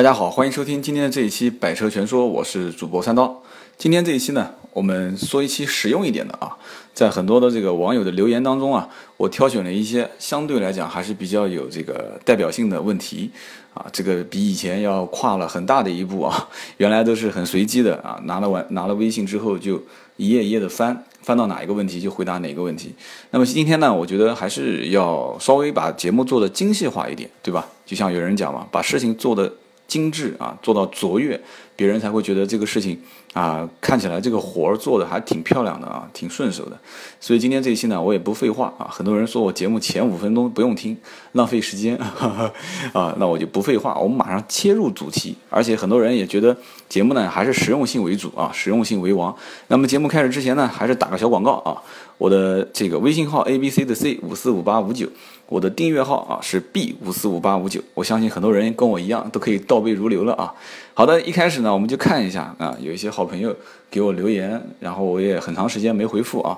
大家好，欢迎收听今天的这一期《百车全说》，我是主播三刀。今天这一期呢，我们说一期实用一点的啊，在很多的这个网友的留言当中啊，我挑选了一些相对来讲还是比较有这个代表性的问题啊，这个比以前要跨了很大的一步啊，原来都是很随机的啊，拿了完拿了微信之后就一页一页的翻，翻到哪一个问题就回答哪个问题。那么今天呢，我觉得还是要稍微把节目做的精细化一点，对吧？就像有人讲嘛，把事情做的。精致啊，做到卓越，别人才会觉得这个事情啊，看起来这个活儿做的还挺漂亮的啊，挺顺手的。所以今天这一期呢，我也不废话啊。很多人说我节目前五分钟不用听，浪费时间啊，那我就不废话，我们马上切入主题。而且很多人也觉得节目呢还是实用性为主啊，实用性为王。那么节目开始之前呢，还是打个小广告啊。我的这个微信号 A B C 的 C 五四五八五九，我的订阅号啊是 B 五四五八五九。我相信很多人跟我一样都可以倒背如流了啊。好的，一开始呢，我们就看一下啊，有一些好朋友给我留言，然后我也很长时间没回复啊，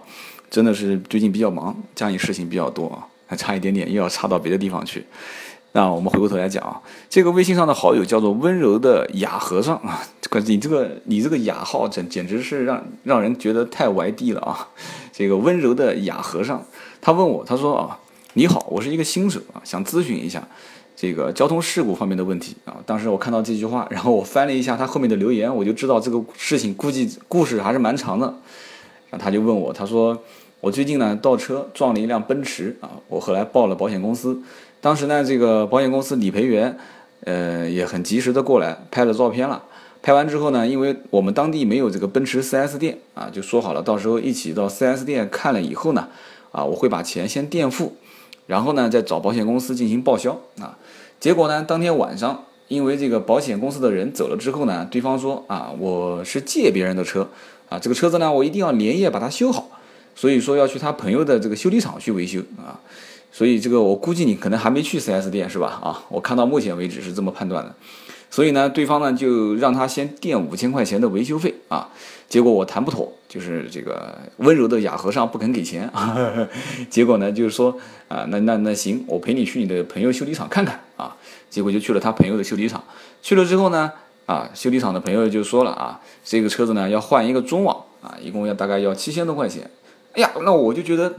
真的是最近比较忙，家里事情比较多啊，还差一点点又要差到别的地方去。那我们回过头来讲啊，这个微信上的好友叫做温柔的雅和尚啊，这个你这个你这个雅号简简直是让让人觉得太歪地了啊。这个温柔的雅和尚，他问我，他说啊，你好，我是一个新手啊，想咨询一下这个交通事故方面的问题啊。当时我看到这句话，然后我翻了一下他后面的留言，我就知道这个事情估计故事还是蛮长的。然后他就问我，他说我最近呢倒车撞了一辆奔驰啊，我后来报了保险公司，当时呢这个保险公司理赔员呃也很及时的过来拍了照片了。拍完之后呢，因为我们当地没有这个奔驰 4S 店啊，就说好了，到时候一起到 4S 店看了以后呢，啊，我会把钱先垫付，然后呢再找保险公司进行报销啊。结果呢，当天晚上，因为这个保险公司的人走了之后呢，对方说啊，我是借别人的车啊，这个车子呢，我一定要连夜把它修好，所以说要去他朋友的这个修理厂去维修啊。所以这个我估计你可能还没去 4S 店是吧？啊，我看到目前为止是这么判断的。所以呢，对方呢就让他先垫五千块钱的维修费啊，结果我谈不妥，就是这个温柔的哑和尚不肯给钱啊，结果呢就是说啊，那那那行，我陪你去你的朋友修理厂看看啊，结果就去了他朋友的修理厂，去了之后呢，啊，修理厂的朋友就说了啊，这个车子呢要换一个中网啊，一共要大概要七千多块钱，哎呀，那我就觉得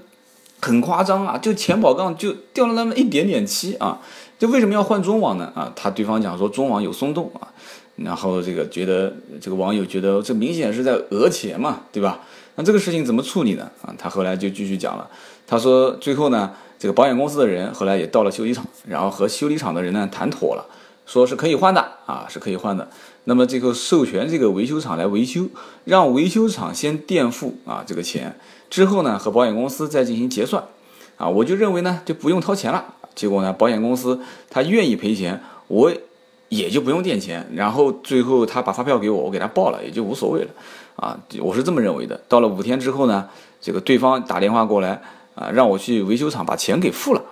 很夸张啊，就前保杠就掉了那么一点点漆啊。就为什么要换中网呢？啊，他对方讲说中网有松动啊，然后这个觉得这个网友觉得这明显是在讹钱嘛，对吧？那这个事情怎么处理呢？啊，他后来就继续讲了，他说最后呢，这个保险公司的人后来也到了修理厂，然后和修理厂的人呢谈妥了，说是可以换的啊，是可以换的。那么这个授权这个维修厂来维修，让维修厂先垫付啊这个钱，之后呢和保险公司再进行结算，啊，我就认为呢就不用掏钱了。结果呢，保险公司他愿意赔钱，我也就不用垫钱。然后最后他把发票给我，我给他报了，也就无所谓了。啊，我是这么认为的。到了五天之后呢，这个对方打电话过来啊，让我去维修厂把钱给付了。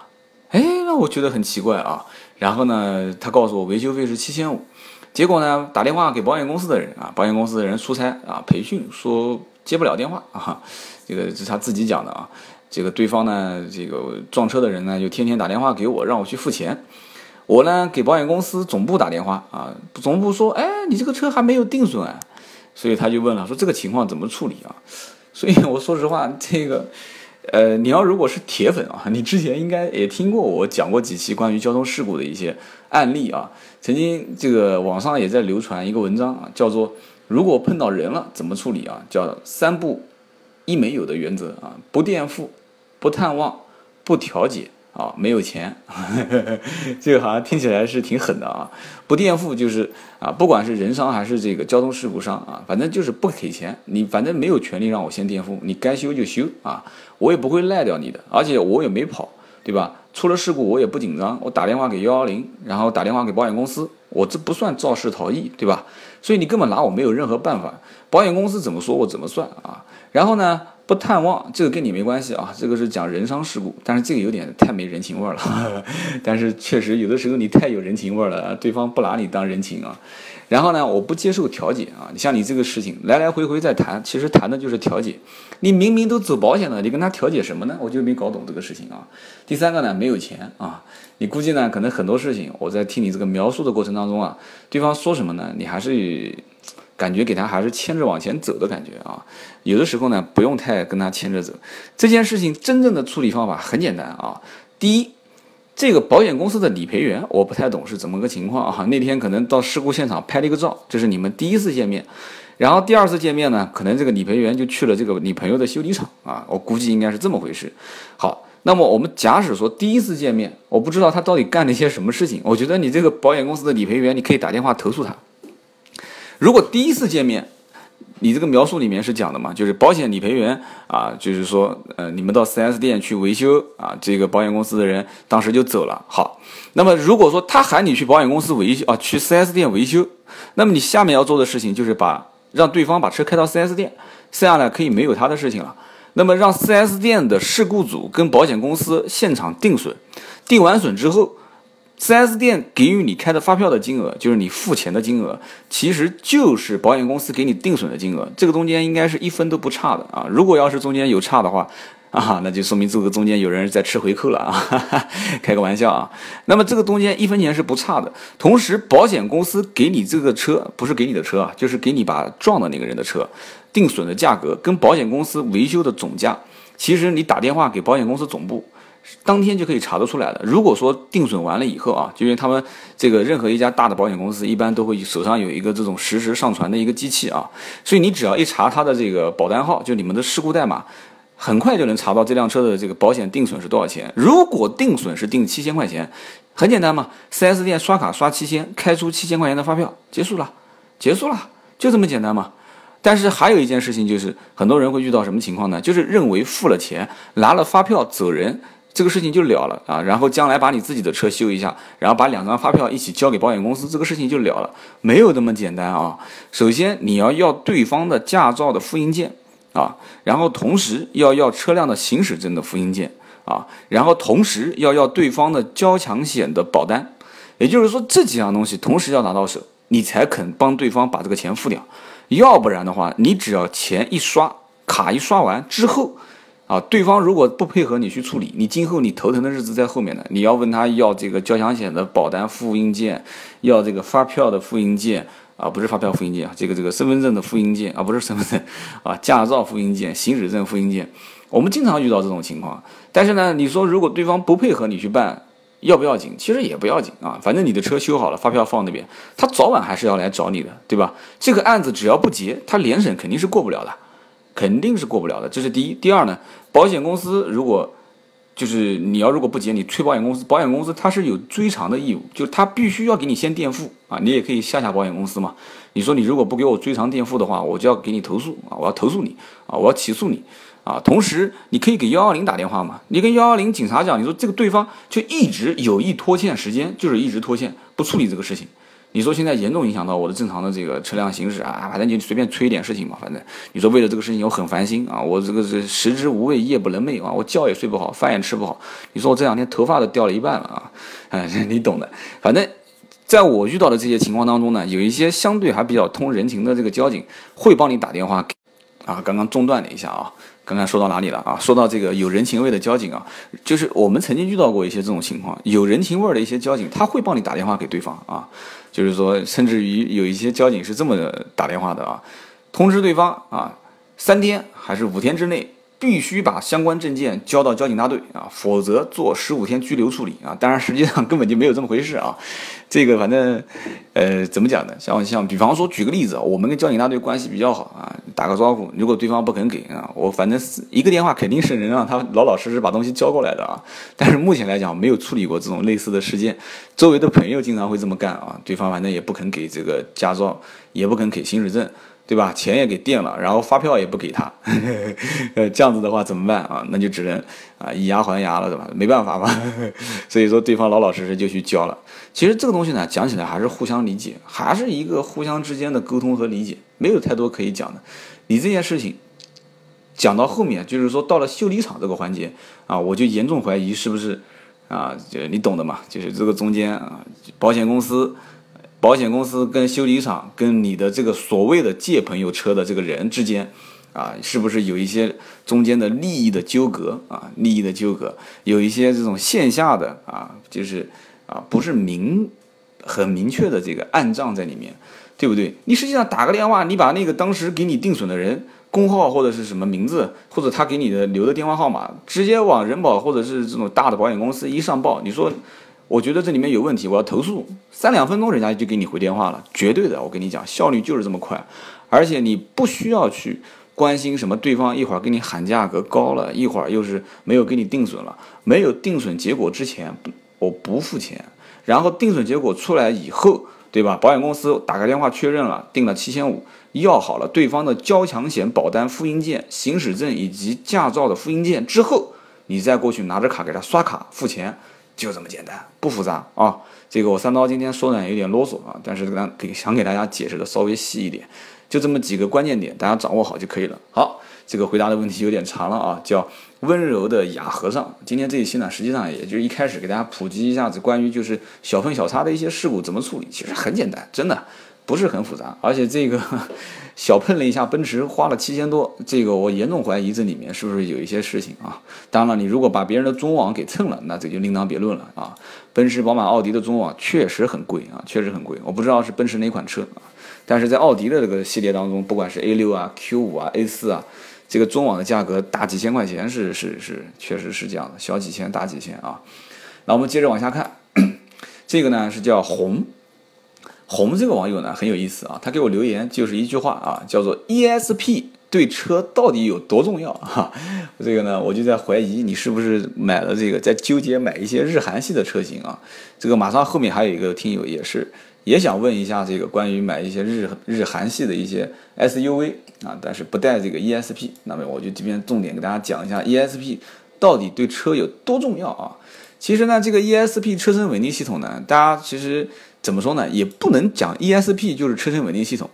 哎，那我觉得很奇怪啊。然后呢，他告诉我维修费是七千五。结果呢，打电话给保险公司的人啊，保险公司的人出差啊，培训说接不了电话啊。这个是他自己讲的啊。这个对方呢，这个撞车的人呢，就天天打电话给我，让我去付钱。我呢，给保险公司总部打电话啊，总部说，哎，你这个车还没有定损啊，所以他就问了，说这个情况怎么处理啊？所以我说实话，这个，呃，你要如果是铁粉啊，你之前应该也听过我讲过几期关于交通事故的一些案例啊。曾经这个网上也在流传一个文章啊，叫做如果碰到人了怎么处理啊？叫三不一没有的原则啊，不垫付。不探望，不调解啊，没有钱，这个好像听起来是挺狠的啊。不垫付就是啊，不管是人伤还是这个交通事故伤啊，反正就是不给钱，你反正没有权利让我先垫付，你该修就修啊，我也不会赖掉你的，而且我也没跑，对吧？出了事故我也不紧张，我打电话给幺幺零，然后打电话给保险公司，我这不算肇事逃逸，对吧？所以你根本拿我没有任何办法，保险公司怎么说我怎么算啊。然后呢？不探望，这个跟你没关系啊，这个是讲人伤事故，但是这个有点太没人情味儿了。但是确实有的时候你太有人情味儿了，对方不拿你当人情啊。然后呢，我不接受调解啊！你像你这个事情来来回回在谈，其实谈的就是调解。你明明都走保险了，你跟他调解什么呢？我就没搞懂这个事情啊。第三个呢，没有钱啊。你估计呢，可能很多事情我在听你这个描述的过程当中啊，对方说什么呢？你还是感觉给他还是牵着往前走的感觉啊。有的时候呢，不用太跟他牵着走。这件事情真正的处理方法很简单啊。第一。这个保险公司的理赔员我不太懂是怎么个情况啊？那天可能到事故现场拍了一个照，这是你们第一次见面，然后第二次见面呢，可能这个理赔员就去了这个你朋友的修理厂啊，我估计应该是这么回事。好，那么我们假使说第一次见面，我不知道他到底干了一些什么事情，我觉得你这个保险公司的理赔员你可以打电话投诉他。如果第一次见面，你这个描述里面是讲的嘛？就是保险理赔员啊，就是说，呃，你们到 4S 店去维修啊，这个保险公司的人当时就走了。好，那么如果说他喊你去保险公司维修啊，去 4S 店维修，那么你下面要做的事情就是把让对方把车开到 4S 店，这样呢可以没有他的事情了。那么让 4S 店的事故组跟保险公司现场定损，定完损之后。4S 店给予你开的发票的金额，就是你付钱的金额，其实就是保险公司给你定损的金额。这个中间应该是一分都不差的啊！如果要是中间有差的话，啊，那就说明这个中间有人在吃回扣了啊！开个玩笑啊！那么这个中间一分钱是不差的。同时，保险公司给你这个车，不是给你的车啊，就是给你把撞的那个人的车，定损的价格跟保险公司维修的总价，其实你打电话给保险公司总部。当天就可以查得出来的。如果说定损完了以后啊，就因为他们这个任何一家大的保险公司一般都会手上有一个这种实时上传的一个机器啊，所以你只要一查他的这个保单号，就你们的事故代码，很快就能查到这辆车的这个保险定损是多少钱。如果定损是定七千块钱，很简单嘛，4S 店刷卡刷七千，开出七千块钱的发票，结束了，结束了，就这么简单嘛。但是还有一件事情就是，很多人会遇到什么情况呢？就是认为付了钱，拿了发票走人。这个事情就了了啊，然后将来把你自己的车修一下，然后把两张发票一起交给保险公司，这个事情就了了，没有这么简单啊。首先你要要对方的驾照的复印件啊，然后同时要要车辆的行驶证的复印件啊，然后同时要要对方的交强险的保单，也就是说这几样东西同时要拿到手，你才肯帮对方把这个钱付掉，要不然的话，你只要钱一刷卡一刷完之后。啊，对方如果不配合你去处理，你今后你头疼的日子在后面呢。你要问他要这个交强险的保单复印件，要这个发票的复印件啊，不是发票复印件，这个这个身份证的复印件啊，不是身份证啊，驾照复印件、行驶证复印件，我们经常遇到这种情况。但是呢，你说如果对方不配合你去办，要不要紧？其实也不要紧啊，反正你的车修好了，发票放那边，他早晚还是要来找你的，对吧？这个案子只要不结，他联审肯定是过不了的。肯定是过不了的，这是第一。第二呢，保险公司如果就是你要如果不结，你催保险公司，保险公司它是有追偿的义务，就它必须要给你先垫付啊。你也可以吓吓保险公司嘛。你说你如果不给我追偿垫付的话，我就要给你投诉啊，我要投诉你啊，我要起诉你啊。同时你可以给幺幺零打电话嘛，你跟幺幺零警察讲，你说这个对方就一直有意拖欠时间，就是一直拖欠不处理这个事情。你说现在严重影响到我的正常的这个车辆行驶啊，反正你随便催一点事情嘛，反正你说为了这个事情我很烦心啊，我这个是食之无味，夜不能寐啊，我觉也睡不好，饭也吃不好。你说我这两天头发都掉了一半了啊，哎，你懂的。反正在我遇到的这些情况当中呢，有一些相对还比较通人情的这个交警会帮你打电话。啊，刚刚中断了一下啊，刚刚说到哪里了啊？说到这个有人情味的交警啊，就是我们曾经遇到过一些这种情况，有人情味的一些交警，他会帮你打电话给对方啊。就是说，甚至于有一些交警是这么打电话的啊，通知对方啊，三天还是五天之内。必须把相关证件交到交警大队啊，否则做十五天拘留处理啊。当然，实际上根本就没有这么回事啊。这个反正，呃，怎么讲呢？像像，比方说，举个例子，我们跟交警大队关系比较好啊，打个招呼，如果对方不肯给啊，我反正是一个电话肯定是能让他老老实实把东西交过来的啊。但是目前来讲，没有处理过这种类似的事件。周围的朋友经常会这么干啊，对方反正也不肯给这个驾照，也不肯给行驶证。对吧？钱也给垫了，然后发票也不给他，呃，这样子的话怎么办啊？那就只能啊以牙还牙了，对吧？没办法嘛。所以说对方老老实实就去交了。其实这个东西呢，讲起来还是互相理解，还是一个互相之间的沟通和理解，没有太多可以讲的。你这件事情，讲到后面，就是说到了修理厂这个环节啊，我就严重怀疑是不是啊，就你懂的嘛，就是这个中间啊，保险公司、保险公司跟修理厂跟你的这个所谓的借朋友车的这个人之间。啊，是不是有一些中间的利益的纠葛啊？利益的纠葛，有一些这种线下的啊，就是啊，不是明很明确的这个暗账在里面，对不对？你实际上打个电话，你把那个当时给你定损的人工号或者是什么名字，或者他给你的留的电话号码，直接往人保或者是这种大的保险公司一上报，你说，我觉得这里面有问题，我要投诉，三两分钟人家就给你回电话了，绝对的，我跟你讲，效率就是这么快，而且你不需要去。关心什么？对方一会儿给你喊价格高了，一会儿又是没有给你定损了。没有定损结果之前，我不付钱。然后定损结果出来以后，对吧？保险公司打个电话确认了，定了七千五，要好了对方的交强险保单复印件、行驶证以及驾照的复印件之后，你再过去拿着卡给他刷卡付钱，就这么简单，不复杂啊。这个我三刀今天说的有点啰嗦啊，但是给想给大家解释的稍微细一点。就这么几个关键点，大家掌握好就可以了。好，这个回答的问题有点长了啊，叫温柔的哑和尚。今天这一期呢，实际上也就一开始给大家普及一下子关于就是小碰小擦的一些事故怎么处理，其实很简单，真的不是很复杂。而且这个 小碰了一下奔驰，花了七千多，这个我严重怀疑这里面是不是有一些事情啊？当然了，你如果把别人的中网给蹭了，那这就另当别论了啊。奔驰、宝马、奥迪的中网确实很贵啊，确实很贵。我不知道是奔驰哪款车啊。但是在奥迪的这个系列当中，不管是 A 六啊、Q 五啊、A 四啊，这个中网的价格大几千块钱是是是，确实是这样的，小几千大几千啊。那我们接着往下看，这个呢是叫红红这个网友呢很有意思啊，他给我留言就是一句话啊，叫做 ESP 对车到底有多重要哈？这个呢我就在怀疑你是不是买了这个，在纠结买一些日韩系的车型啊。这个马上后面还有一个听友也是。也想问一下这个关于买一些日日韩系的一些 SUV 啊，但是不带这个 ESP，那么我就这边重点给大家讲一下 ESP 到底对车有多重要啊？其实呢，这个 ESP 车身稳定系统呢，大家其实怎么说呢，也不能讲 ESP 就是车身稳定系统，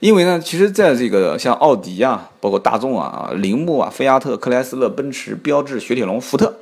因为呢，其实在这个像奥迪啊，包括大众啊、铃木啊、菲亚特、克莱斯勒、奔驰、标致、雪铁龙、福特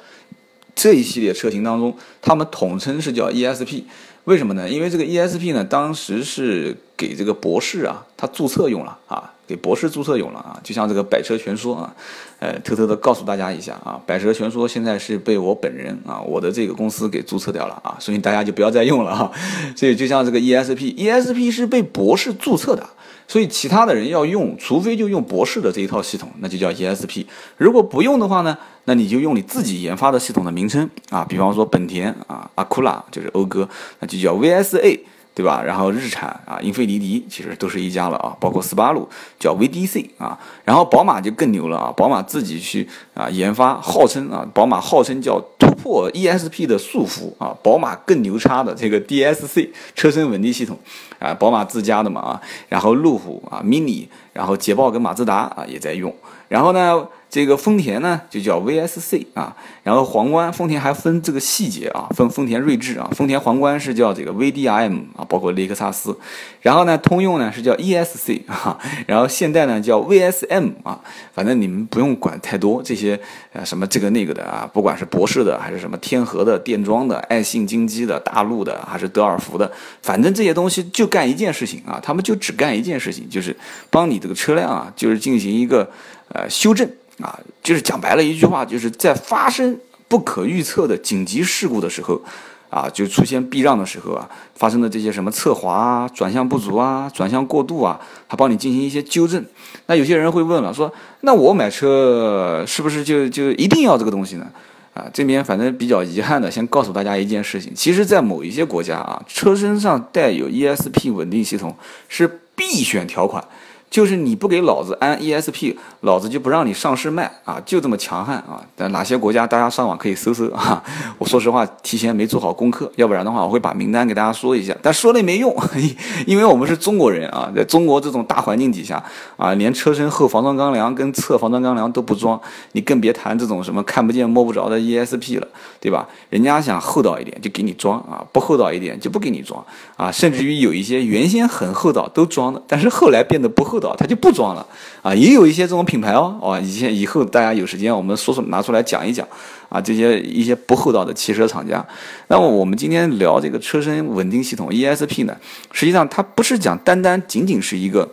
这一系列车型当中，他们统称是叫 ESP。为什么呢？因为这个 ESP 呢，当时是给这个博士啊，他注册用了啊，给博士注册用了啊。就像这个百车全说啊，呃，偷偷的告诉大家一下啊，百车全说现在是被我本人啊，我的这个公司给注册掉了啊，所以大家就不要再用了哈。所以就像这个 ESP，ESP 是被博士注册的。所以其他的人要用，除非就用博士的这一套系统，那就叫 ESP。如果不用的话呢，那你就用你自己研发的系统的名称啊，比方说本田啊，阿库拉就是讴歌，那就叫 VSA。对吧？然后日产啊，英菲尼迪其实都是一家了啊，包括斯巴鲁叫 VDC 啊，然后宝马就更牛了啊，宝马自己去啊研发，号称啊，宝马号称叫突破 ESP 的束缚啊，宝马更牛叉的这个 DSC 车身稳定系统啊，宝马自家的嘛啊，然后路虎啊，Mini，然后捷豹跟马自达啊也在用，然后呢。这个丰田呢就叫 VSC 啊，然后皇冠丰田还分这个细节啊，分丰田锐志啊，丰田皇冠是叫这个 VDIM 啊，包括雷克萨斯，然后呢通用呢是叫 ESC 啊，然后现代呢叫 VSM 啊，反正你们不用管太多这些呃什么这个那个的啊，不管是博士的还是什么天河的电装的、爱信金基的、大陆的还是德尔福的，反正这些东西就干一件事情啊，他们就只干一件事情，就是帮你这个车辆啊，就是进行一个呃修正。啊，就是讲白了一句话，就是在发生不可预测的紧急事故的时候，啊，就出现避让的时候啊，发生的这些什么侧滑啊、转向不足啊、转向过度啊，他帮你进行一些纠正。那有些人会问了，说那我买车是不是就就一定要这个东西呢？啊，这边反正比较遗憾的，先告诉大家一件事情，其实，在某一些国家啊，车身上带有 ESP 稳定系统是必选条款。就是你不给老子安 ESP，老子就不让你上市卖啊！就这么强悍啊！但哪些国家大家上网可以搜搜啊！我说实话，提前没做好功课，要不然的话我会把名单给大家说一下，但说了也没用，因为我们是中国人啊，在中国这种大环境底下啊，连车身后防撞钢梁跟侧防撞钢梁都不装，你更别谈这种什么看不见摸不着的 ESP 了，对吧？人家想厚道一点就给你装啊，不厚道一点就不给你装啊，甚至于有一些原先很厚道都装的，但是后来变得不厚。道，它就不装了啊。也有一些这种品牌哦，哦，以前以后大家有时间我们说说拿出来讲一讲啊，这些一些不厚道的汽车厂家。那么我们今天聊这个车身稳定系统 ESP 呢，实际上它不是讲单单仅仅是一个。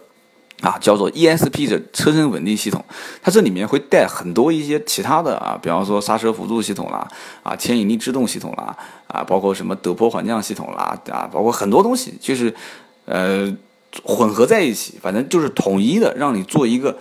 啊，叫做 ESP 的车身稳定系统，它这里面会带很多一些其他的啊，比方说刹车辅助系统啦，啊，牵引力制动系统啦，啊，包括什么陡坡缓降系统啦，啊，包括很多东西，就是呃混合在一起，反正就是统一的，让你做一个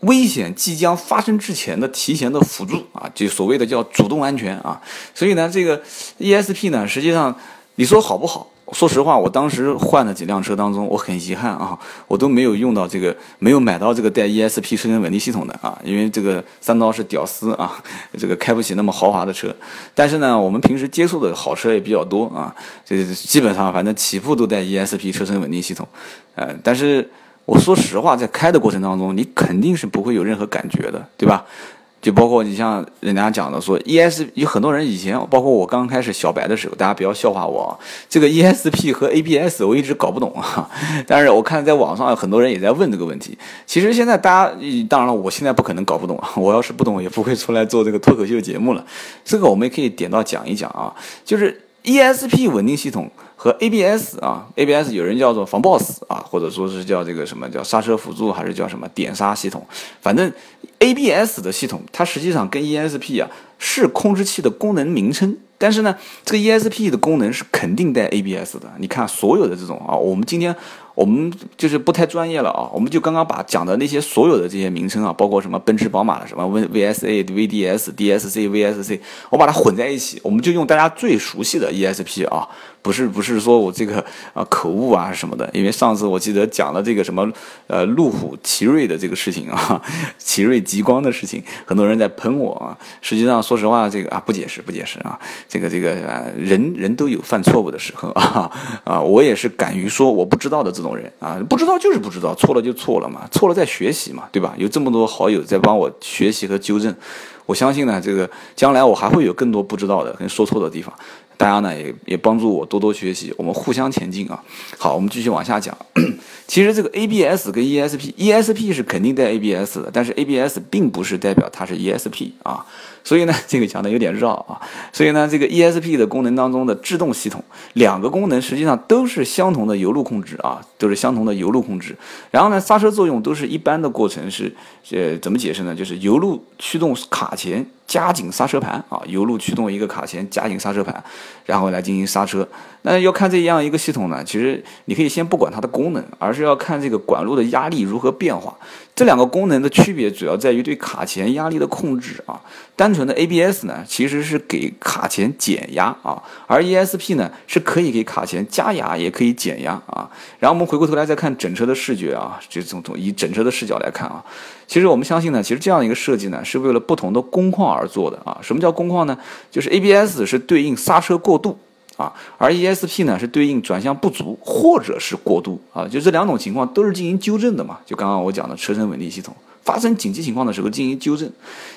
危险即将发生之前的提前的辅助啊，就所谓的叫主动安全啊。所以呢，这个 ESP 呢，实际上你说好不好？说实话，我当时换的几辆车当中，我很遗憾啊，我都没有用到这个，没有买到这个带 ESP 车身稳定系统的啊，因为这个三刀是屌丝啊，这个开不起那么豪华的车。但是呢，我们平时接触的好车也比较多啊，这基本上反正起步都带 ESP 车身稳定系统，呃，但是我说实话，在开的过程当中，你肯定是不会有任何感觉的，对吧？就包括你像人家讲的说，ES 有很多人以前，包括我刚开始小白的时候，大家不要笑话我啊。这个 ESP 和 ABS 我一直搞不懂啊。但是我看在网上很多人也在问这个问题。其实现在大家，当然了，我现在不可能搞不懂。我要是不懂，也不会出来做这个脱口秀节目了。这个我们也可以点到讲一讲啊。就是 ESP 稳定系统。和 ABS 啊，ABS 有人叫做防抱死啊，或者说是叫这个什么叫刹车辅助，还是叫什么点刹系统？反正 ABS 的系统，它实际上跟 ESP 啊是控制器的功能名称，但是呢，这个 ESP 的功能是肯定带 ABS 的。你看所有的这种啊，我们今天。我们就是不太专业了啊，我们就刚刚把讲的那些所有的这些名称啊，包括什么奔驰、宝马的什么 V VSA、VDS、DSC、VSC，我把它混在一起，我们就用大家最熟悉的 ESP 啊，不是不是说我这个啊口误啊什么的，因为上次我记得讲了这个什么呃路虎奇瑞的这个事情啊，奇瑞极光的事情，很多人在喷我啊，实际上说实话这个啊不解释不解释啊，这个这个人人都有犯错误的时候啊啊，我也是敢于说我不知道的这种。人啊，不知道就是不知道，错了就错了嘛，错了再学习嘛，对吧？有这么多好友在帮我学习和纠正，我相信呢，这个将来我还会有更多不知道的跟说错的地方，大家呢也也帮助我多多学习，我们互相前进啊。好，我们继续往下讲。其实这个 ABS 跟 ESP，ESP 是肯定带 ABS 的，但是 ABS 并不是代表它是 ESP 啊。所以呢，这个讲的有点绕啊。所以呢，这个 ESP 的功能当中的制动系统，两个功能实际上都是相同的油路控制啊，都是相同的油路控制。然后呢，刹车作用都是一般的过程是，呃，怎么解释呢？就是油路驱动卡钳。加紧刹车盘啊，油路驱动一个卡钳，加紧刹车盘，然后来进行刹车。那要看这样一个系统呢，其实你可以先不管它的功能，而是要看这个管路的压力如何变化。这两个功能的区别主要在于对卡钳压力的控制啊。单纯的 ABS 呢，其实是给卡钳减压啊，而 ESP 呢是可以给卡钳加压，也可以减压啊。然后我们回过头来再看整车的视觉啊，就从从以整车的视角来看啊。其实我们相信呢，其实这样一个设计呢，是为了不同的工况而做的啊。什么叫工况呢？就是 ABS 是对应刹车过度啊，而 ESP 呢是对应转向不足或者是过度啊。就这两种情况都是进行纠正的嘛。就刚刚我讲的车身稳定系统发生紧急情况的时候进行纠正。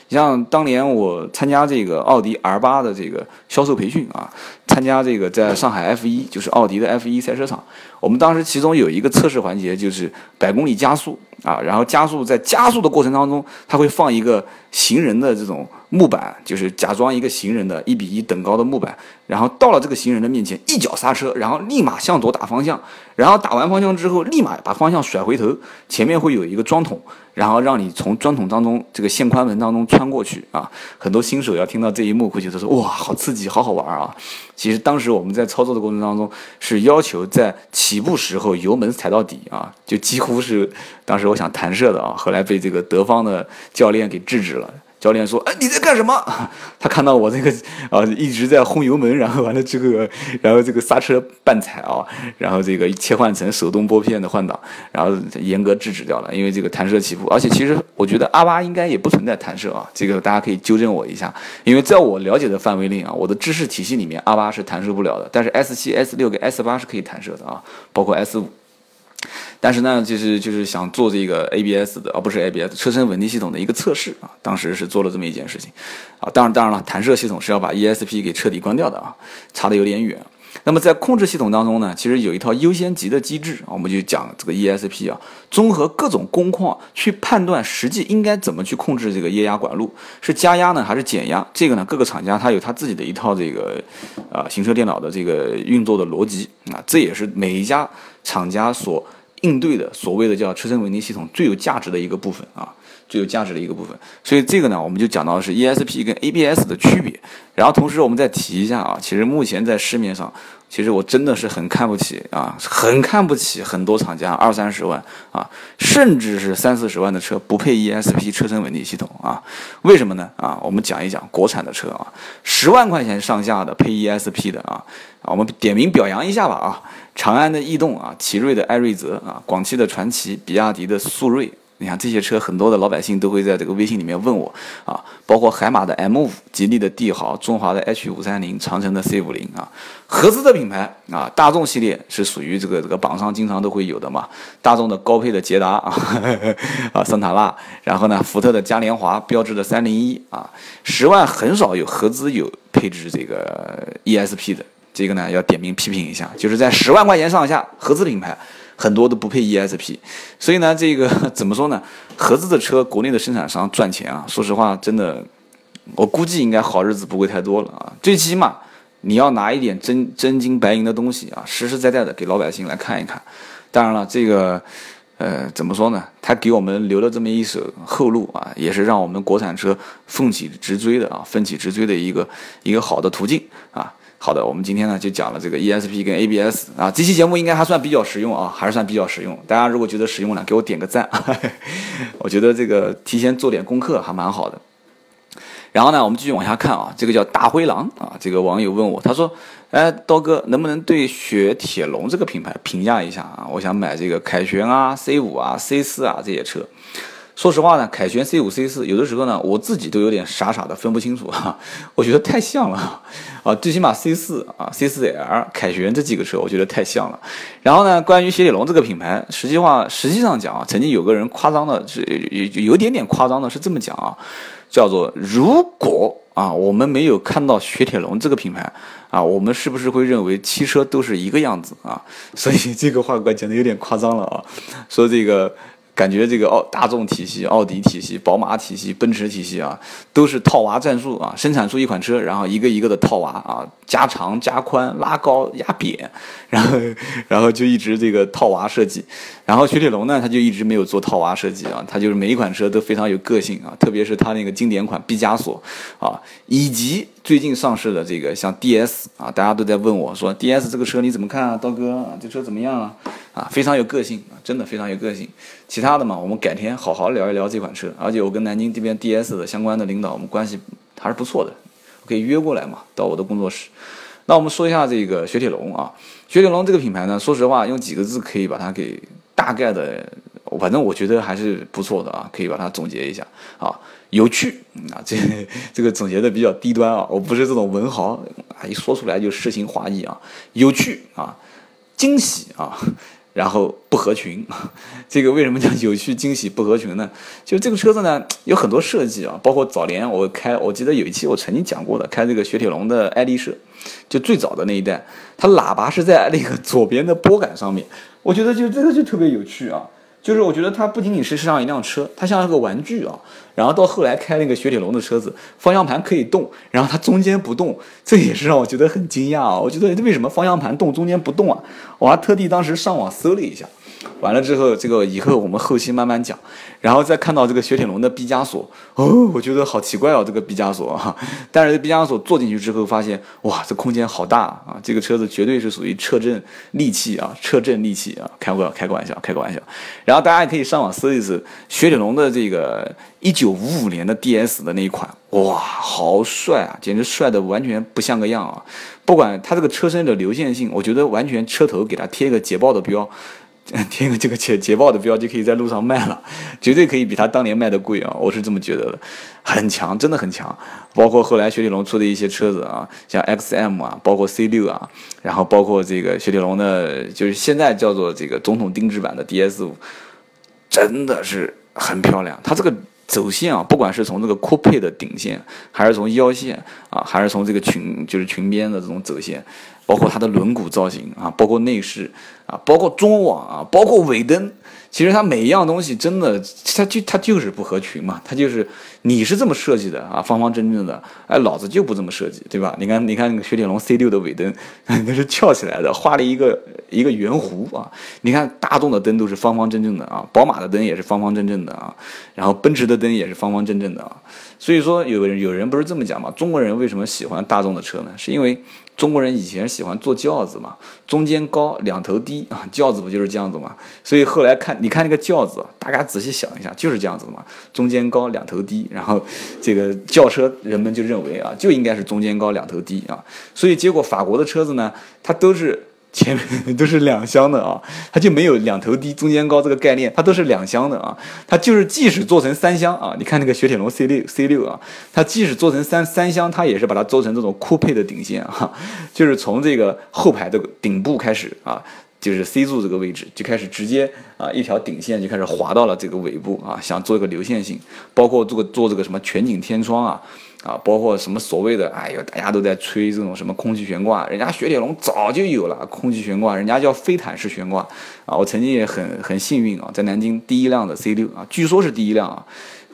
你像当年我参加这个奥迪 R 八的这个销售培训啊，参加这个在上海 F 一，就是奥迪的 F 一赛车场，我们当时其中有一个测试环节就是百公里加速。啊，然后加速，在加速的过程当中，它会放一个行人的这种木板，就是假装一个行人的一比一等高的木板，然后到了这个行人的面前，一脚刹车，然后立马向左打方向，然后打完方向之后，立马把方向甩回头，前面会有一个桩桶，然后让你从桩桶当中这个线宽门当中穿过去啊。很多新手要听到这一幕，会觉得说哇，好刺激，好好玩啊。其实当时我们在操作的过程当中，是要求在起步时候油门踩到底啊，就几乎是当时我想弹射的啊，后来被这个德方的教练给制止了。教练说：“哎，你在干什么？” 他看到我这个啊一直在轰油门，然后完了这个，然后这个刹车半踩啊，然后这个切换成手动拨片的换挡，然后严格制止掉了，因为这个弹射起步。而且其实我觉得阿八应该也不存在弹射啊，这个大家可以纠正我一下，因为在我了解的范围内啊，我的知识体系里面阿八是弹射不了的，但是 S 七、S 六跟 S 八是可以弹射的啊，包括 S 五。但是呢，就是就是想做这个 ABS 的，而不是 ABS 车身稳定系统的一个测试啊。当时是做了这么一件事情啊。当然，当然了，弹射系统是要把 ESP 给彻底关掉的啊，差的有点远。那么在控制系统当中呢，其实有一套优先级的机制啊，我们就讲这个 ESP 啊，综合各种工况去判断实际应该怎么去控制这个液压管路，是加压呢还是减压？这个呢，各个厂家它有它自己的一套这个啊行车电脑的这个运作的逻辑啊，这也是每一家厂家所应对的所谓的叫车身稳定系统最有价值的一个部分啊。最有价值的一个部分，所以这个呢，我们就讲到是 ESP 跟 ABS 的区别。然后同时我们再提一下啊，其实目前在市面上，其实我真的是很看不起啊，很看不起很多厂家二三十万啊，甚至是三四十万的车不配 ESP 车身稳定系统啊？为什么呢？啊，我们讲一讲国产的车啊，十万块钱上下的配 ESP 的，啊，我们点名表扬一下吧啊，长安的逸动啊，奇瑞的艾瑞泽啊，广汽的传祺，比亚迪的速锐。你看这些车，很多的老百姓都会在这个微信里面问我啊，包括海马的 M 五、吉利的帝豪、中华的 H 五三零、长城的 C 五零啊，合资的品牌啊，大众系列是属于这个这个榜上经常都会有的嘛，大众的高配的捷达啊，啊桑塔纳，然后呢，福特的嘉年华、标致的三零一啊，十万很少有合资有配置这个 ESP 的，这个呢要点名批评一下，就是在十万块钱上下合资品牌。很多都不配 ESP，所以呢，这个 怎么说呢？合资的车，国内的生产商赚钱啊，说实话，真的，我估计应该好日子不会太多了啊。最起码你要拿一点真真金白银的东西啊，实实在在的给老百姓来看一看。当然了，这个呃，怎么说呢？他给我们留了这么一手后路啊，也是让我们国产车奋起直追的啊，奋起直追的一个一个好的途径啊。好的，我们今天呢就讲了这个 ESP 跟 ABS 啊，这期节目应该还算比较实用啊，还是算比较实用。大家如果觉得实用呢，给我点个赞，我觉得这个提前做点功课还蛮好的。然后呢，我们继续往下看啊，这个叫大灰狼啊，这个网友问我，他说，哎，刀哥能不能对雪铁龙这个品牌评价一下啊？我想买这个凯旋啊、C 五啊、C 四啊这些车。说实话呢，凯旋 C 五 C 四有的时候呢，我自己都有点傻傻的分不清楚哈，我觉得太像了啊，最起码 C 四啊 C 四 L 凯旋这几个车，我觉得太像了。然后呢，关于雪铁龙这个品牌，实际话实际上讲啊，曾经有个人夸张的是有有点点夸张的是这么讲啊，叫做如果啊我们没有看到雪铁龙这个品牌啊，我们是不是会认为汽车都是一个样子啊？所以这个话讲的有点夸张了啊，说这个。感觉这个奥大众体系、奥迪体系、宝马体系、奔驰体系啊，都是套娃战术啊，生产出一款车，然后一个一个的套娃啊，加长、加宽、拉高、压扁，然后然后就一直这个套娃设计。然后雪铁龙呢，它就一直没有做套娃设计啊，它就是每一款车都非常有个性啊，特别是它那个经典款毕加索啊，以及最近上市的这个像 DS 啊，大家都在问我说 DS 这个车你怎么看啊，刀哥，这车怎么样啊？啊，非常有个性啊，真的非常有个性。其他的嘛，我们改天好好聊一聊这款车。而且我跟南京这边 DS 的相关的领导，我们关系还是不错的，可以约过来嘛，到我的工作室。那我们说一下这个雪铁龙啊，雪铁龙这个品牌呢，说实话，用几个字可以把它给大概的，反正我觉得还是不错的啊，可以把它总结一下啊，有趣啊，这这个总结的比较低端啊，我不是这种文豪啊，一说出来就诗情画意啊，有趣啊，惊喜啊。然后不合群，这个为什么叫有趣、惊喜、不合群呢？就这个车子呢，有很多设计啊，包括早年我开，我记得有一期我曾经讲过的，开这个雪铁龙的爱丽舍，就最早的那一代，它喇叭是在那个左边的拨杆上面，我觉得就这个就特别有趣啊。就是我觉得它不仅仅是像一辆车，它像一个玩具啊。然后到后来开那个雪铁龙的车子，方向盘可以动，然后它中间不动，这也是让我觉得很惊讶啊。我觉得为什么方向盘动，中间不动啊？我还特地当时上网搜了一下。完了之后，这个以后我们后期慢慢讲，然后再看到这个雪铁龙的毕加索，哦，我觉得好奇怪哦，这个毕加索哈。但是毕加索坐进去之后发现，哇，这空间好大啊！这个车子绝对是属于车震利器啊，车震利器啊，开个开个玩笑，开个玩笑。然后大家也可以上网搜一搜雪铁龙的这个一九五五年的 DS 的那一款，哇，好帅啊，简直帅的完全不像个样啊！不管它这个车身的流线性，我觉得完全车头给它贴一个捷豹的标。贴个这个捷捷豹的标就可以在路上卖了，绝对可以比它当年卖的贵啊！我是这么觉得的，很强，真的很强。包括后来雪铁龙出的一些车子啊，像 XM 啊，包括 C 六啊，然后包括这个雪铁龙的，就是现在叫做这个总统定制版的 DS 五，真的是很漂亮。它这个走线啊，不管是从这个酷配的顶线，还是从腰线啊，还是从这个裙就是裙边的这种走线。包括它的轮毂造型啊，包括内饰啊，包括中网啊，包括尾灯。其实它每一样东西真的，它就它就是不合群嘛，它就是你是这么设计的啊，方方正正的，哎，老子就不这么设计，对吧？你看，你看那个雪铁龙 C 六的尾灯，那是翘起来的，画了一个一个圆弧啊。你看大众的灯都是方方正正的啊，宝马的灯也是方方正正的啊，然后奔驰的灯也是方方正正的啊。所以说，有人有人不是这么讲嘛？中国人为什么喜欢大众的车呢？是因为中国人以前喜欢坐轿子嘛，中间高，两头低啊，轿子不就是这样子嘛？所以后来看，你看那个轿子，大家仔细想一下，就是这样子的嘛，中间高，两头低，然后这个轿车人们就认为啊，就应该是中间高，两头低啊，所以结果法国的车子呢，它都是。前面都是两厢的啊，它就没有两头低中间高这个概念，它都是两厢的啊。它就是即使做成三厢啊，你看那个雪铁龙 C 六 C 六啊，它即使做成三三厢，它也是把它做成这种酷配的顶线啊，就是从这个后排的顶部开始啊，就是 C 柱这个位置就开始直接啊一条顶线就开始滑到了这个尾部啊，想做一个流线型，包括做个做这个什么全景天窗啊。啊，包括什么所谓的，哎呦，大家都在吹这种什么空气悬挂，人家雪铁龙早就有了空气悬挂，人家叫飞毯式悬挂。啊，我曾经也很很幸运啊，在南京第一辆的 C 六啊，据说是第一辆啊，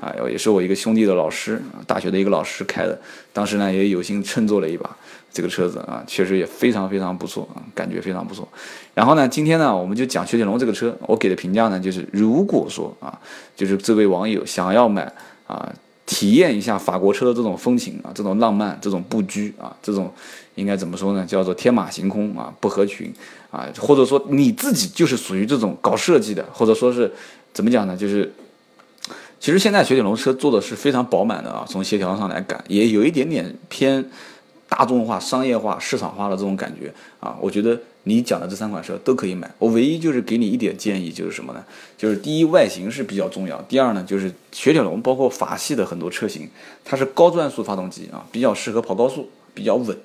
啊，也是我一个兄弟的老师，大学的一个老师开的，当时呢也有幸乘坐了一把这个车子啊，确实也非常非常不错啊，感觉非常不错。然后呢，今天呢，我们就讲雪铁龙这个车，我给的评价呢，就是如果说啊，就是这位网友想要买啊。体验一下法国车的这种风情啊，这种浪漫，这种不拘啊，这种应该怎么说呢？叫做天马行空啊，不合群啊，或者说你自己就是属于这种搞设计的，或者说是怎么讲呢？就是其实现在雪铁龙车做的是非常饱满的啊，从协调上来讲，也有一点点偏大众化、商业化、市场化的这种感觉啊，我觉得。你讲的这三款车都可以买，我唯一就是给你一点建议，就是什么呢？就是第一，外形是比较重要；第二呢，就是雪铁龙包括法系的很多车型，它是高转速发动机啊，比较适合跑高速，比较稳。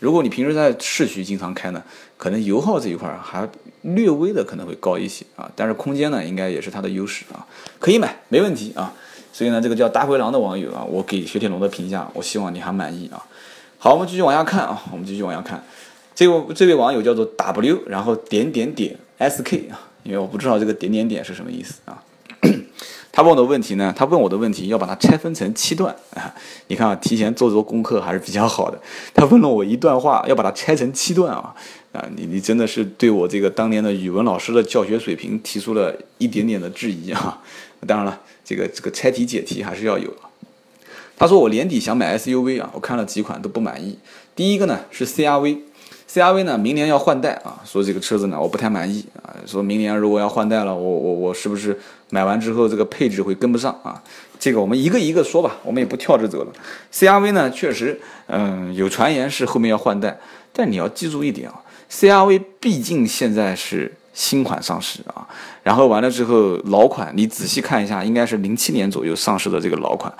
如果你平时在市区经常开呢，可能油耗这一块还略微的可能会高一些啊，但是空间呢，应该也是它的优势啊，可以买，没问题啊。所以呢，这个叫大灰狼的网友啊，我给雪铁龙的评价，我希望你还满意啊。好，我们继续往下看啊，我们继续往下看。这位这位网友叫做 W，然后点点点 SK 啊，因为我不知道这个点点点是什么意思啊。他问我的问题呢，他问我的问题要把它拆分成七段啊。你看啊，提前做做功课还是比较好的。他问了我一段话，要把它拆成七段啊啊！你你真的是对我这个当年的语文老师的教学水平提出了一点点的质疑啊。当然了，这个这个拆题解题还是要有。他说我年底想买 SUV 啊，我看了几款都不满意。第一个呢是 CRV。CRV 呢，明年要换代啊，说这个车子呢，我不太满意啊。说明年如果要换代了，我我我是不是买完之后这个配置会跟不上啊？这个我们一个一个说吧，我们也不跳着走了。CRV 呢，确实，嗯，有传言是后面要换代，但你要记住一点啊，CRV 毕竟现在是新款上市啊，然后完了之后老款，你仔细看一下，应该是零七年左右上市的这个老款，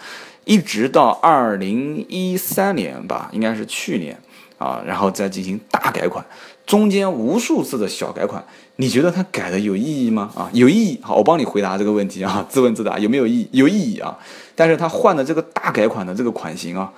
一直到二零一三年吧，应该是去年。啊，然后再进行大改款，中间无数次的小改款，你觉得它改的有意义吗？啊，有意义。好，我帮你回答这个问题啊，自问自答，有没有意义？有意义啊。但是它换的这个大改款的这个款型啊，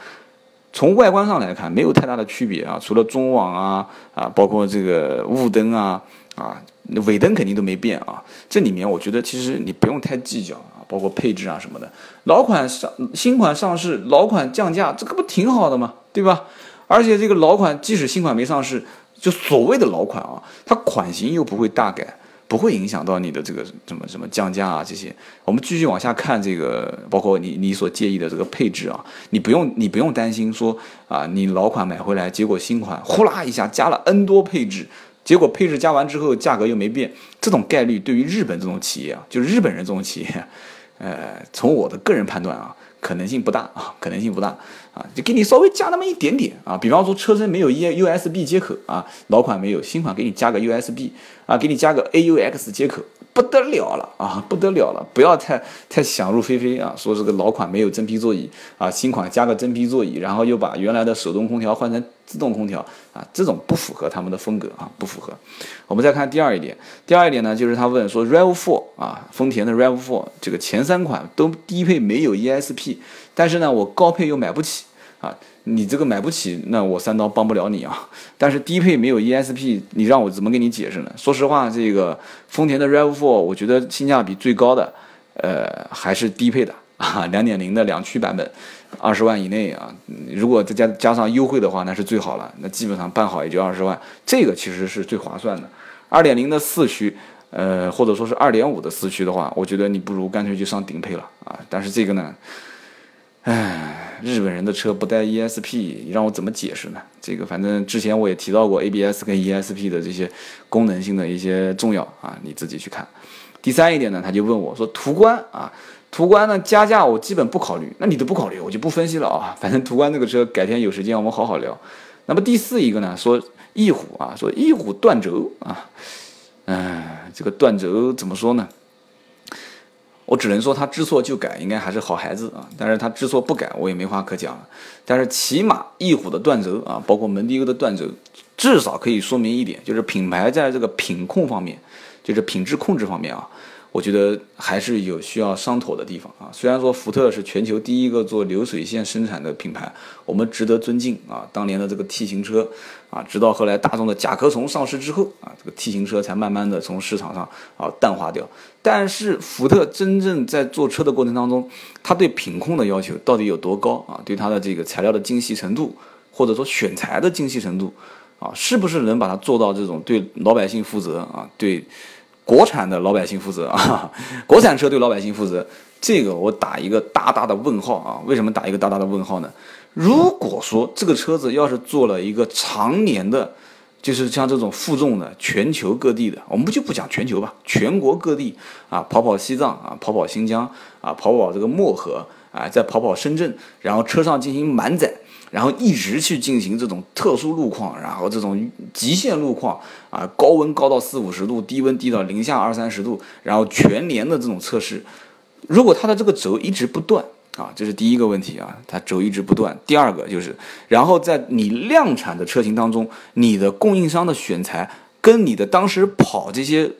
从外观上来看没有太大的区别啊，除了中网啊啊，包括这个雾灯啊啊，尾灯肯定都没变啊。这里面我觉得其实你不用太计较啊，包括配置啊什么的。老款上新款上市，老款降价，这个不挺好的吗？对吧？而且这个老款即使新款没上市，就所谓的老款啊，它款型又不会大改，不会影响到你的这个什么什么降价啊这些。我们继续往下看这个，包括你你所介意的这个配置啊，你不用你不用担心说啊，你老款买回来，结果新款呼啦一下加了 N 多配置，结果配置加完之后价格又没变，这种概率对于日本这种企业啊，就是日本人这种企业，呃，从我的个人判断啊。可能性不大啊，可能性不大啊，就给你稍微加那么一点点啊，比方说车身没有 E U S B 接口啊，老款没有，新款给你加个 U S B 啊，给你加个 A U X 接口，不得了了啊，不得了了，不要太太想入非非啊，说这个老款没有真皮座椅啊，新款加个真皮座椅，然后又把原来的手动空调换成自动空调啊，这种不符合他们的风格啊，不符合。我们再看第二一点，第二一点呢，就是他问说 RAV4 啊，丰田的 RAV4 这个前三款都低配没有 ESP，但是呢，我高配又买不起啊，你这个买不起，那我三刀帮不了你啊。但是低配没有 ESP，你让我怎么跟你解释呢？说实话，这个丰田的 RAV4，我觉得性价比最高的，呃，还是低配的 啊，两点零的两驱版本，二十万以内啊。如果再加加上优惠的话，那是最好了。那基本上办好也就二十万，这个其实是最划算的。二点零的四驱。呃，或者说是二点五的四驱的话，我觉得你不如干脆就上顶配了啊。但是这个呢，唉，日本人的车不带 ESP，你让我怎么解释呢？这个反正之前我也提到过 ABS 跟 ESP 的这些功能性的一些重要啊，你自己去看。第三一点呢，他就问我说，途观啊，途观呢加价我基本不考虑，那你都不考虑，我就不分析了啊。反正途观这个车改天有时间我们好好聊。那么第四一个呢，说翼虎啊，说翼虎断轴啊。嗯，这个断轴怎么说呢？我只能说他知错就改，应该还是好孩子啊。但是他知错不改，我也没话可讲了。但是起码翼虎的断轴啊，包括蒙迪欧的断轴，至少可以说明一点，就是品牌在这个品控方面，就是品质控制方面啊。我觉得还是有需要商妥的地方啊。虽然说福特是全球第一个做流水线生产的品牌，我们值得尊敬啊。当年的这个 T 型车啊，直到后来大众的甲壳虫上市之后啊，这个 T 型车才慢慢的从市场上啊淡化掉。但是福特真正在做车的过程当中，它对品控的要求到底有多高啊？对它的这个材料的精细程度，或者说选材的精细程度啊，是不是能把它做到这种对老百姓负责啊？对。国产的老百姓负责啊，国产车对老百姓负责，这个我打一个大大的问号啊！为什么打一个大大的问号呢？如果说这个车子要是做了一个常年的，就是像这种负重的，全球各地的，我们就不讲全球吧，全国各地啊，跑跑西藏啊，跑跑新疆啊，跑跑这个漠河啊，再跑跑深圳，然后车上进行满载。然后一直去进行这种特殊路况，然后这种极限路况啊，高温高到四五十度，低温低到零下二三十度，然后全年的这种测试，如果它的这个轴一直不断啊，这是第一个问题啊，它轴一直不断。第二个就是，然后在你量产的车型当中，你的供应商的选材跟你的当时跑这些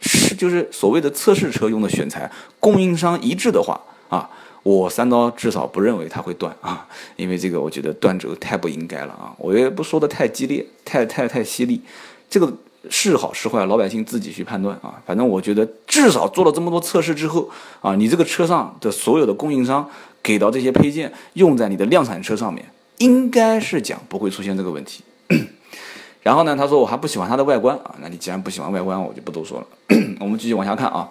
是就是所谓的测试车用的选材供应商一致的话啊。我三刀至少不认为它会断啊，因为这个我觉得断轴太不应该了啊！我也不说的太激烈，太太太犀利，这个是好是坏，老百姓自己去判断啊。反正我觉得至少做了这么多测试之后啊，你这个车上的所有的供应商给到这些配件用在你的量产车上面，应该是讲不会出现这个问题。然后呢，他说我还不喜欢它的外观啊，那你既然不喜欢外观，我就不多说了。我们继续往下看啊。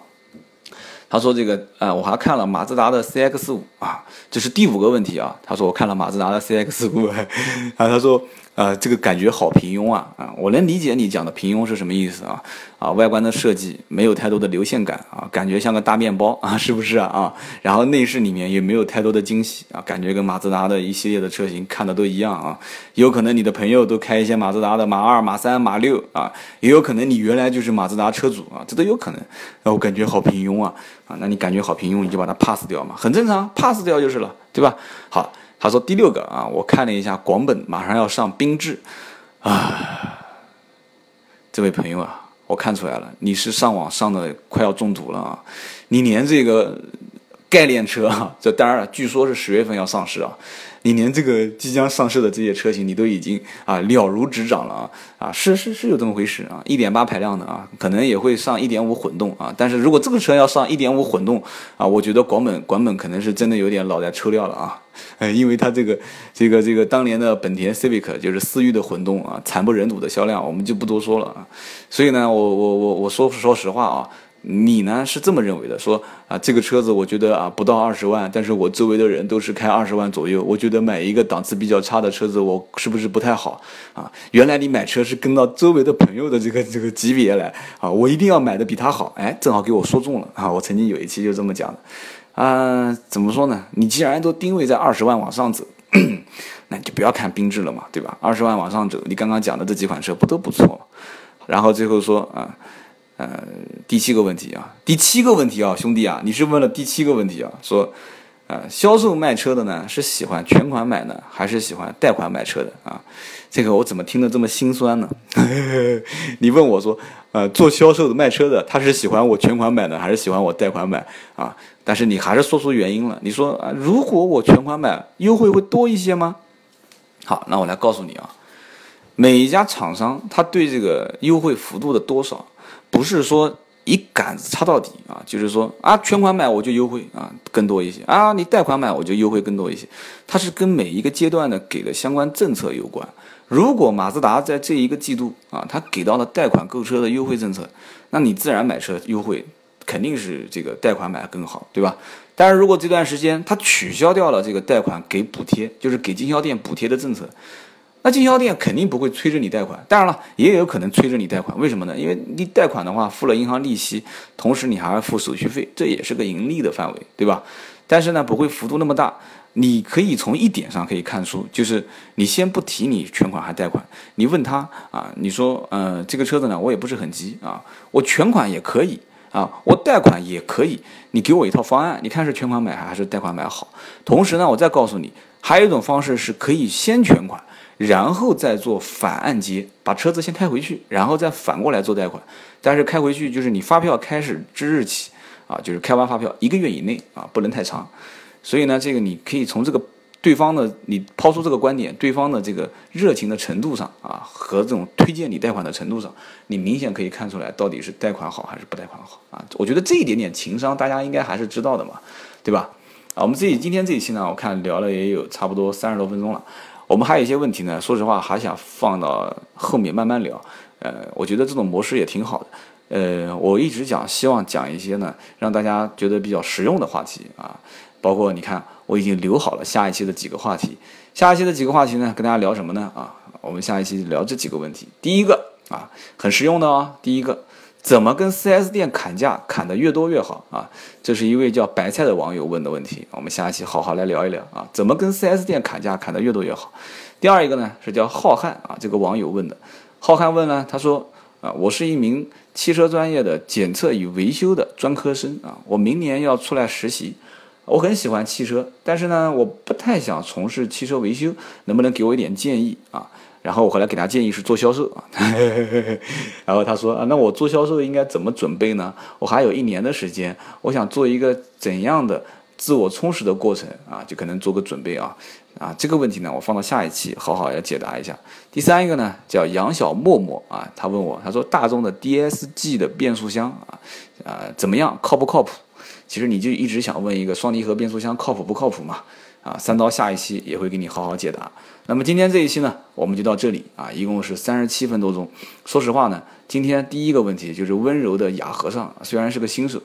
他说：“这个啊，我还看了马自达的 CX 五啊，这是第五个问题啊。他说我看了马自达的 CX 五，啊，他说。”啊，这个感觉好平庸啊！啊，我能理解你讲的平庸是什么意思啊？啊，外观的设计没有太多的流线感啊，感觉像个大面包啊，是不是啊？啊，然后内饰里面也没有太多的惊喜啊，感觉跟马自达的一系列的车型看的都一样啊。有可能你的朋友都开一些马自达的马二、马三、马六啊，也有可能你原来就是马自达车主啊，这都有可能。啊，我感觉好平庸啊！啊，那你感觉好平庸，你就把它 pass 掉嘛，很正常，pass 掉就是了，对吧？好。他说第六个啊，我看了一下广本马上要上缤智，啊，这位朋友啊，我看出来了，你是上网上的快要中毒了啊，你连这个概念车啊，这当然了，据说是十月份要上市啊。你连这个即将上市的这些车型，你都已经啊了如指掌了啊啊是是是有这么回事啊，一点八排量的啊，可能也会上一点五混动啊，但是如果这个车要上一点五混动啊，我觉得广本广本可能是真的有点脑袋抽掉了啊，呃，因为它这个这个这个当年的本田 Civic 就是思域的混动啊，惨不忍睹的销量，我们就不多说了啊，所以呢，我我我我说说实话啊。你呢是这么认为的？说啊，这个车子我觉得啊不到二十万，但是我周围的人都是开二十万左右，我觉得买一个档次比较差的车子，我是不是不太好啊？原来你买车是跟到周围的朋友的这个这个级别来啊，我一定要买的比他好，哎，正好给我说中了啊！我曾经有一期就这么讲的，啊，怎么说呢？你既然都定位在二十万往上走，那你就不要看缤智了嘛，对吧？二十万往上走，你刚刚讲的这几款车不都不错？然后最后说啊。呃第七个问题啊，第七个问题啊，兄弟啊，你是问了第七个问题啊，说，呃，销售卖车的呢，是喜欢全款买呢，还是喜欢贷款买车的啊？这个我怎么听得这么心酸呢？你问我说，呃，做销售的卖车的，他是喜欢我全款买呢，还是喜欢我贷款买啊？但是你还是说出原因了，你说啊，如果我全款买，优惠会多一些吗？好，那我来告诉你啊，每一家厂商他对这个优惠幅度的多少，不是说一杆子插到底啊，就是说啊，全款买我就优惠啊更多一些啊，你贷款买我就优惠更多一些，它是跟每一个阶段的给的相关政策有关。如果马自达在这一个季度啊，它给到了贷款购车的优惠政策，那你自然买车优惠肯定是这个贷款买更好，对吧？但是如果这段时间它取消掉了这个贷款给补贴，就是给经销店补贴的政策，那经销店肯定不会催着你贷款。当然了，也有可能催着你贷款，为什么呢？因为你贷款的话付了银行利息，同时你还要付手续费，这也是个盈利的范围，对吧？但是呢，不会幅度那么大。你可以从一点上可以看出，就是你先不提你全款还贷款，你问他啊，你说呃这个车子呢我也不是很急啊，我全款也可以啊，我贷款也可以，你给我一套方案，你看是全款买还是贷款买好？同时呢，我再告诉你，还有一种方式是可以先全款，然后再做反按揭，把车子先开回去，然后再反过来做贷款。但是开回去就是你发票开始之日起啊，就是开完发票一个月以内啊，不能太长。所以呢，这个你可以从这个对方的你抛出这个观点，对方的这个热情的程度上啊，和这种推荐你贷款的程度上，你明显可以看出来到底是贷款好还是不贷款好啊？我觉得这一点点情商，大家应该还是知道的嘛，对吧？啊，我们自己今天这一期呢，我看聊了也有差不多三十多分钟了，我们还有一些问题呢，说实话还想放到后面慢慢聊。呃，我觉得这种模式也挺好的。呃，我一直讲，希望讲一些呢，让大家觉得比较实用的话题啊。包括你看，我已经留好了下一期的几个话题。下一期的几个话题呢，跟大家聊什么呢？啊，我们下一期聊这几个问题。第一个啊，很实用的哦。第一个，怎么跟 4S 店砍价，砍得越多越好啊？这是一位叫白菜的网友问的问题。我们下一期好好来聊一聊啊，怎么跟 4S 店砍价，砍得越多越好。第二一个呢，是叫浩瀚啊，这个网友问的。浩瀚问呢，他说啊，我是一名汽车专业的检测与维修的专科生啊，我明年要出来实习。我很喜欢汽车，但是呢，我不太想从事汽车维修，能不能给我一点建议啊？然后我后来给他建议是做销售啊，然后他说啊，那我做销售应该怎么准备呢？我还有一年的时间，我想做一个怎样的自我充实的过程啊？就可能做个准备啊啊，这个问题呢，我放到下一期好好要解答一下。第三一个呢，叫杨小默默啊，他问我，他说大众的 DSG 的变速箱啊啊怎么样，靠不靠谱？其实你就一直想问一个双离合变速箱靠谱不靠谱嘛？啊，三刀下一期也会给你好好解答。那么今天这一期呢，我们就到这里啊，一共是三十七分多钟。说实话呢，今天第一个问题就是温柔的雅和尚，虽然是个新手，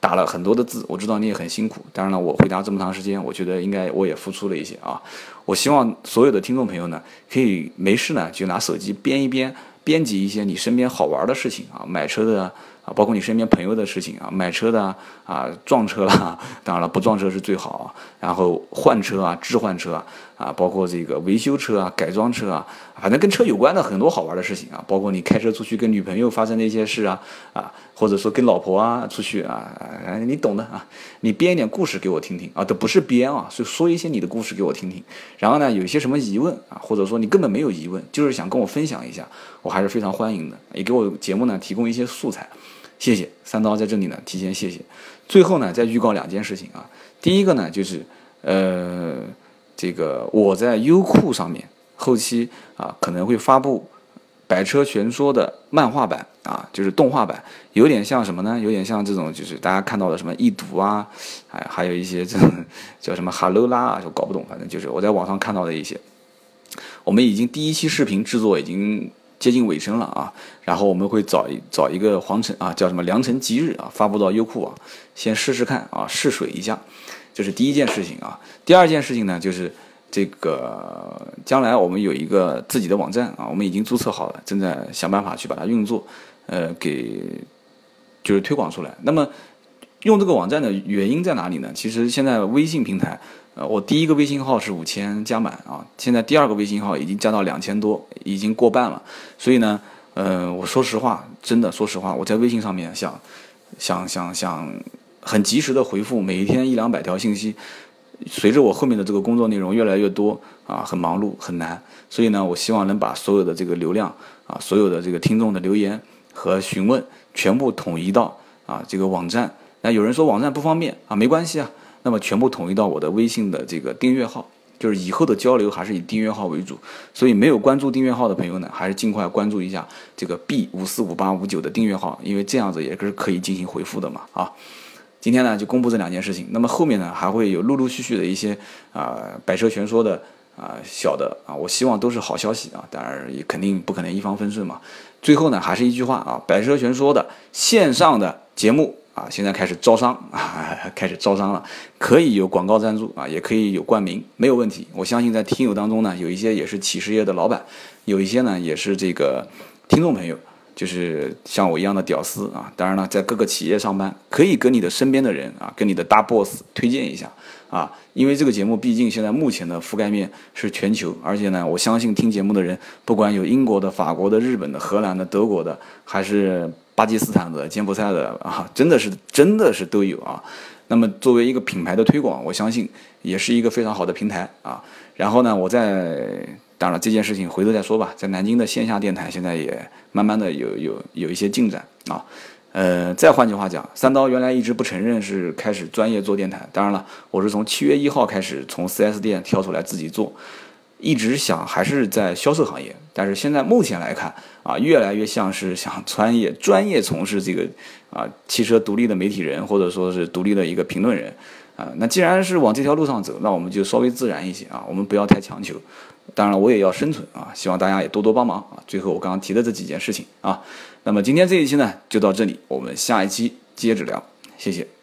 打了很多的字，我知道你也很辛苦。当然了，我回答这么长时间，我觉得应该我也付出了一些啊。我希望所有的听众朋友呢，可以没事呢就拿手机编一编，编辑一些你身边好玩的事情啊，买车的。啊，包括你身边朋友的事情啊，买车的啊，啊撞车了，当然了，不撞车是最好。然后换车啊，置换车啊，啊包括这个维修车啊，改装车啊，反正跟车有关的很多好玩的事情啊。包括你开车出去跟女朋友发生的一些事啊，啊，或者说跟老婆啊出去啊，你懂的啊。你编一点故事给我听听啊，都不是编啊，是说一些你的故事给我听听。然后呢，有一些什么疑问啊，或者说你根本没有疑问，就是想跟我分享一下，我还是非常欢迎的，也给我节目呢提供一些素材。谢谢三刀在这里呢，提前谢谢。最后呢，再预告两件事情啊。第一个呢，就是呃，这个我在优酷上面后期啊可能会发布《百车全说》的漫画版啊，就是动画版，有点像什么呢？有点像这种就是大家看到的什么易读啊，还还有一些这种叫什么哈喽啦啊，就搞不懂，反正就是我在网上看到的一些。我们已经第一期视频制作已经。接近尾声了啊，然后我们会找一找一个皇城啊，叫什么良辰吉日啊，发布到优酷啊，先试试看啊，试水一下，这是第一件事情啊。第二件事情呢，就是这个将来我们有一个自己的网站啊，我们已经注册好了，正在想办法去把它运作，呃，给就是推广出来。那么用这个网站的原因在哪里呢？其实现在微信平台。呃，我第一个微信号是五千加满啊，现在第二个微信号已经加到两千多，已经过半了。所以呢，呃，我说实话，真的说实话，我在微信上面想，想想想很及时的回复每一天一两百条信息。随着我后面的这个工作内容越来越多啊，很忙碌很难。所以呢，我希望能把所有的这个流量啊，所有的这个听众的留言和询问全部统一到啊这个网站。那有人说网站不方便啊，没关系啊。那么全部统一到我的微信的这个订阅号，就是以后的交流还是以订阅号为主，所以没有关注订阅号的朋友呢，还是尽快关注一下这个 B 五四五八五九的订阅号，因为这样子也是可以进行回复的嘛啊。今天呢就公布这两件事情，那么后面呢还会有陆陆续续的一些啊百车全说的啊小的啊，我希望都是好消息啊，当然也肯定不可能一帆风顺嘛。最后呢还是一句话啊，百车全说的线上的节目。啊，现在开始招商啊，开始招商了，可以有广告赞助啊，也可以有冠名，没有问题。我相信在听友当中呢，有一些也是企事业的老板，有一些呢也是这个听众朋友，就是像我一样的屌丝啊。当然了，在各个企业上班，可以跟你的身边的人啊，跟你的大 boss 推荐一下啊，因为这个节目毕竟现在目前的覆盖面是全球，而且呢，我相信听节目的人，不管有英国的、法国的、日本的、荷兰的、德国的，还是。巴基斯坦的、柬埔寨的啊，真的是真的是都有啊。那么作为一个品牌的推广，我相信也是一个非常好的平台啊。然后呢，我在当然这件事情回头再说吧。在南京的线下电台现在也慢慢的有有有一些进展啊。呃，再换句话讲，三刀原来一直不承认是开始专业做电台。当然了，我是从七月一号开始从 4S 店跳出来自己做。一直想还是在销售行业，但是现在目前来看啊，越来越像是想专业专业从事这个啊汽车独立的媒体人，或者说是独立的一个评论人啊。那既然是往这条路上走，那我们就稍微自然一些啊，我们不要太强求。当然，我也要生存啊，希望大家也多多帮忙啊。最后我刚刚提的这几件事情啊，那么今天这一期呢就到这里，我们下一期接着聊，谢谢。